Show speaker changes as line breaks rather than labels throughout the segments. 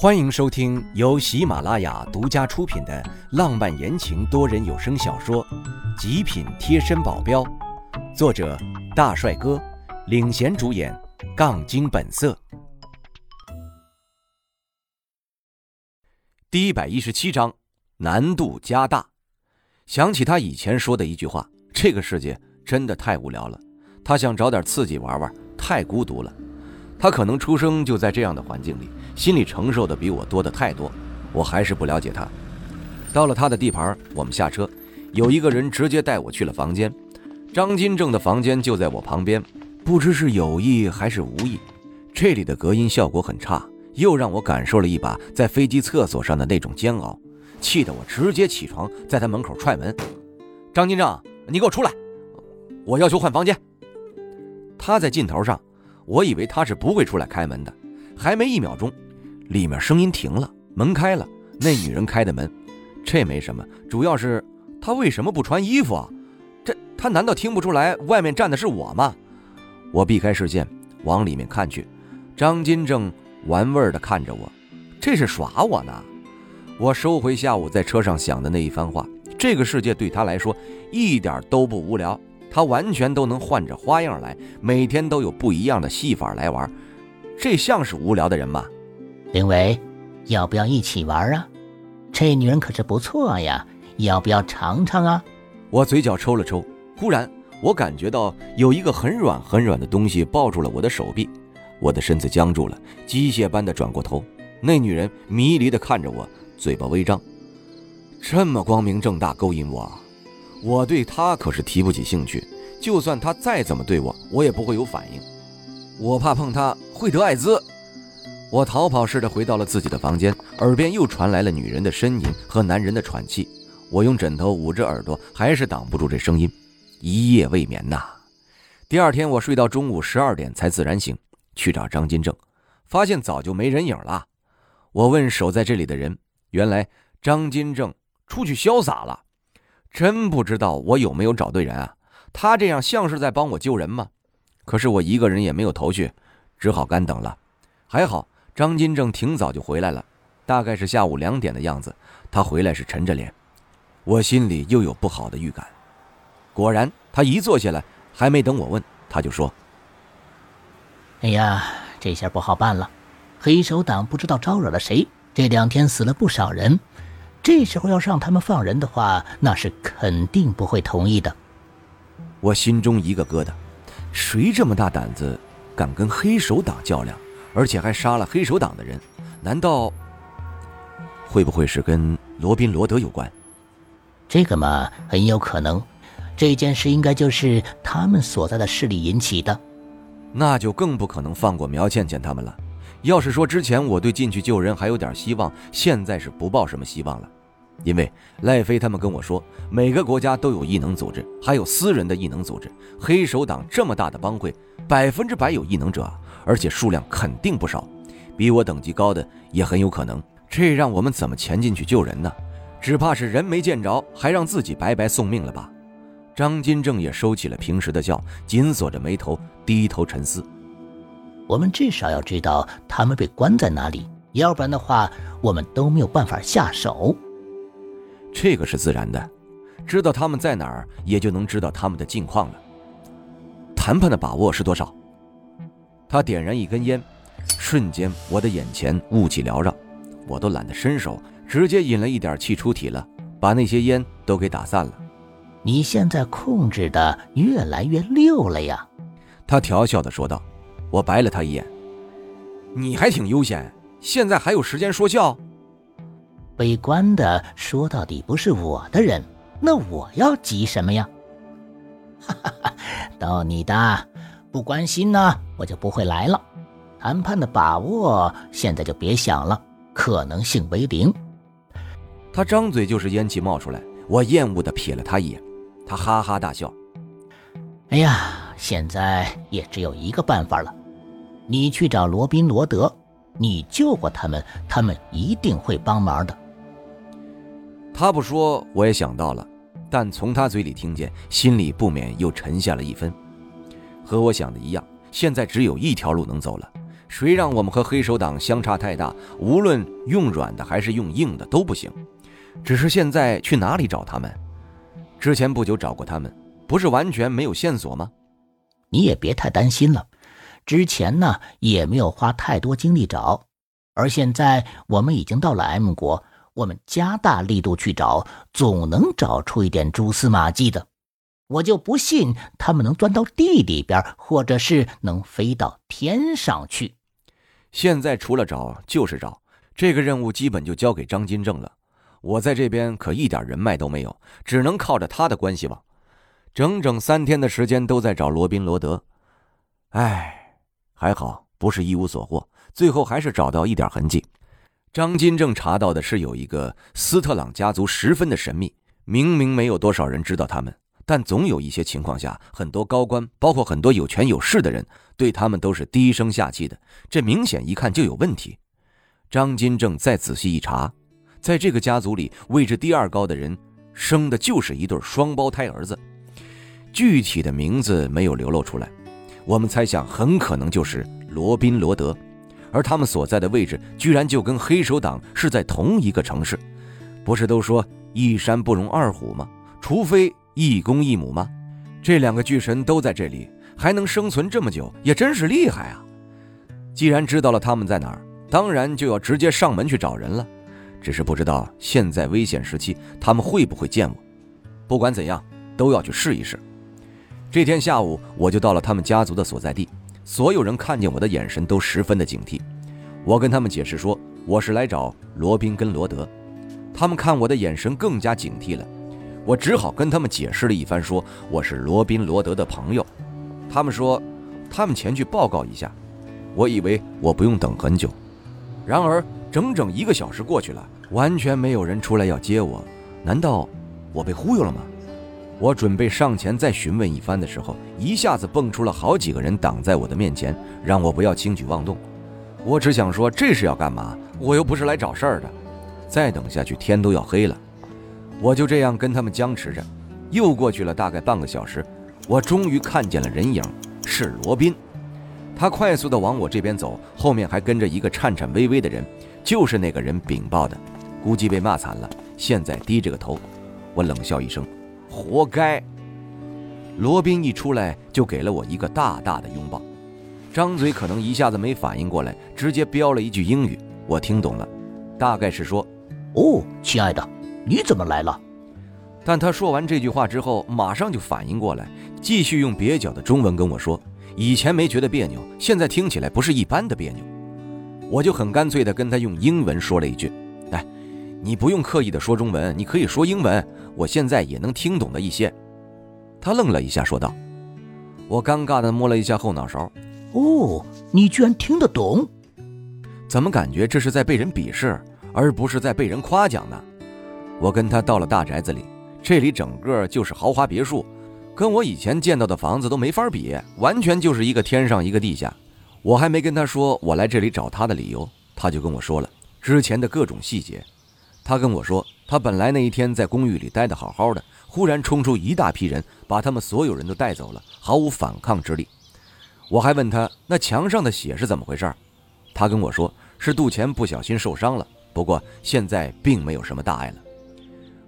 欢迎收听由喜马拉雅独家出品的浪漫言情多人有声小说《极品贴身保镖》，作者大帅哥领衔主演，杠精本色。第一百一十七章，难度加大。想起他以前说的一句话：“这个世界真的太无聊了。”他想找点刺激玩玩，太孤独了。他可能出生就在这样的环境里。心里承受的比我多的太多，我还是不了解他。到了他的地盘，我们下车，有一个人直接带我去了房间。张金正的房间就在我旁边，不知是有意还是无意，这里的隔音效果很差，又让我感受了一把在飞机厕所上的那种煎熬，气得我直接起床，在他门口踹门：“张金正，你给我出来！我要求换房间。”他在尽头上，我以为他是不会出来开门的，还没一秒钟。里面声音停了，门开了，那女人开的门，这没什么，主要是她为什么不穿衣服啊？这她难道听不出来外面站的是我吗？我避开视线，往里面看去，张金正玩味的看着我，这是耍我呢。我收回下午在车上想的那一番话，这个世界对他来说一点都不无聊，他完全都能换着花样来，每天都有不一样的戏法来玩，这像是无聊的人吗？
林伟，要不要一起玩啊？这女人可是不错呀，要不要尝尝啊？
我嘴角抽了抽，忽然我感觉到有一个很软很软的东西抱住了我的手臂，我的身子僵住了，机械般的转过头。那女人迷离的看着我，嘴巴微张，这么光明正大勾引我，我对她可是提不起兴趣。就算她再怎么对我，我也不会有反应。我怕碰她会得艾滋。我逃跑似的回到了自己的房间，耳边又传来了女人的呻吟和男人的喘气。我用枕头捂着耳朵，还是挡不住这声音。一夜未眠呐。第二天我睡到中午十二点才自然醒，去找张金正，发现早就没人影了。我问守在这里的人，原来张金正出去潇洒了。真不知道我有没有找对人啊？他这样像是在帮我救人吗？可是我一个人也没有头绪，只好干等了。还好。张金正挺早就回来了，大概是下午两点的样子。他回来是沉着脸，我心里又有不好的预感。果然，他一坐下来，还没等我问，他就说：“
哎呀，这下不好办了，黑手党不知道招惹了谁，这两天死了不少人。这时候要让他们放人的话，那是肯定不会同意的。”
我心中一个疙瘩，谁这么大胆子，敢跟黑手党较量？而且还杀了黑手党的人，难道会不会是跟罗宾罗德有关？
这个嘛，很有可能。这件事应该就是他们所在的势力引起的，
那就更不可能放过苗倩倩他们了。要是说之前我对进去救人还有点希望，现在是不抱什么希望了。因为赖飞他们跟我说，每个国家都有异能组织，还有私人的异能组织。黑手党这么大的帮会，百分之百有异能者。而且数量肯定不少，比我等级高的也很有可能。这让我们怎么潜进去救人呢？只怕是人没见着，还让自己白白送命了吧？张金正也收起了平时的笑，紧锁着眉头，低头沉思。
我们至少要知道他们被关在哪里，要不然的话，我们都没有办法下手。
这个是自然的，知道他们在哪儿，也就能知道他们的近况了。谈判的把握是多少？他点燃一根烟，瞬间我的眼前雾气缭绕，我都懒得伸手，直接引了一点气出体了，把那些烟都给打散了。
你现在控制的越来越溜了呀，
他调笑的说道。我白了他一眼，你还挺悠闲，现在还有时间说笑？
被关的说到底不是我的人，那我要急什么呀？哈哈哈，到你的。不关心呢，我就不会来了。谈判的把握现在就别想了，可能性为零。
他张嘴就是烟气冒出来，我厌恶的瞥了他一眼，他哈哈大笑。
哎呀，现在也只有一个办法了，你去找罗宾罗德，你救过他们，他们一定会帮忙的。
他不说，我也想到了，但从他嘴里听见，心里不免又沉下了一分。和我想的一样，现在只有一条路能走了，谁让我们和黑手党相差太大？无论用软的还是用硬的都不行。只是现在去哪里找他们？之前不久找过他们，不是完全没有线索吗？
你也别太担心了。之前呢也没有花太多精力找，而现在我们已经到了 M 国，我们加大力度去找，总能找出一点蛛丝马迹的。我就不信他们能钻到地里边，或者是能飞到天上去。
现在除了找就是找，这个任务基本就交给张金正了。我在这边可一点人脉都没有，只能靠着他的关系网。整整三天的时间都在找罗宾罗德，唉，还好不是一无所获，最后还是找到一点痕迹。张金正查到的是有一个斯特朗家族十分的神秘，明明没有多少人知道他们，但总有一些情况下，很多高官，包括很多有权有势的人，对他们都是低声下气的。这明显一看就有问题。张金正再仔细一查。在这个家族里，位置第二高的人，生的就是一对双胞胎儿子，具体的名字没有流露出来。我们猜想，很可能就是罗宾罗德，而他们所在的位置，居然就跟黑手党是在同一个城市。不是都说一山不容二虎吗？除非一公一母吗？这两个巨神都在这里，还能生存这么久，也真是厉害啊！既然知道了他们在哪儿，当然就要直接上门去找人了。只是不知道现在危险时期，他们会不会见我？不管怎样，都要去试一试。这天下午，我就到了他们家族的所在地。所有人看见我的眼神都十分的警惕。我跟他们解释说，我是来找罗宾跟罗德。他们看我的眼神更加警惕了。我只好跟他们解释了一番，说我是罗宾罗德的朋友。他们说，他们前去报告一下。我以为我不用等很久，然而。整整一个小时过去了，完全没有人出来要接我，难道我被忽悠了吗？我准备上前再询问一番的时候，一下子蹦出了好几个人挡在我的面前，让我不要轻举妄动。我只想说这是要干嘛？我又不是来找事儿的。再等下去天都要黑了。我就这样跟他们僵持着，又过去了大概半个小时，我终于看见了人影，是罗宾。他快速地往我这边走，后面还跟着一个颤颤巍巍的人。就是那个人禀报的，估计被骂惨了，现在低着个头。我冷笑一声，活该。罗宾一出来就给了我一个大大的拥抱，张嘴可能一下子没反应过来，直接飙了一句英语，我听懂了，大概是说：“
哦，亲爱的，你怎么来了？”
但他说完这句话之后，马上就反应过来，继续用蹩脚的中文跟我说：“以前没觉得别扭，现在听起来不是一般的别扭。”我就很干脆地跟他用英文说了一句：“哎，你不用刻意地说中文，你可以说英文，我现在也能听懂的一些。”他愣了一下，说道：“我尴尬地摸了一下后脑勺。
哦，你居然听得懂？
怎么感觉这是在被人鄙视，而不是在被人夸奖呢？”我跟他到了大宅子里，这里整个就是豪华别墅，跟我以前见到的房子都没法比，完全就是一个天上一个地下。我还没跟他说我来这里找他的理由，他就跟我说了之前的各种细节。他跟我说，他本来那一天在公寓里待得好好的，忽然冲出一大批人，把他们所有人都带走了，毫无反抗之力。我还问他那墙上的血是怎么回事，他跟我说是杜钱不小心受伤了，不过现在并没有什么大碍了。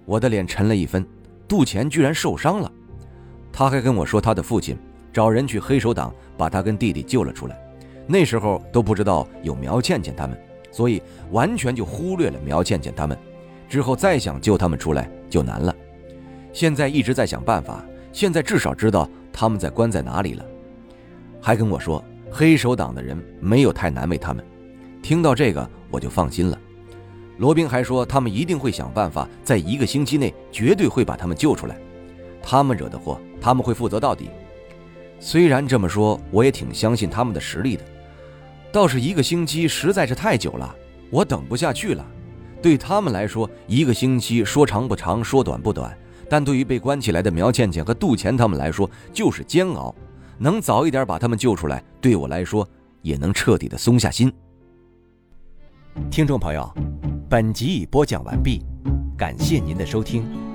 我的脸沉了一分，杜钱居然受伤了。他还跟我说他的父亲找人去黑手党把他跟弟弟救了出来。那时候都不知道有苗倩倩他们，所以完全就忽略了苗倩倩他们。之后再想救他们出来就难了。现在一直在想办法，现在至少知道他们在关在哪里了。还跟我说黑手党的人没有太难为他们。听到这个我就放心了。罗宾还说他们一定会想办法，在一个星期内绝对会把他们救出来。他们惹的祸，他们会负责到底。虽然这么说，我也挺相信他们的实力的。倒是一个星期实在是太久了，我等不下去了。对他们来说，一个星期说长不长，说短不短；但对于被关起来的苗倩倩和杜钱他们来说，就是煎熬。能早一点把他们救出来，对我来说也能彻底的松下心。听众朋友，本集已播讲完毕，感谢您的收听。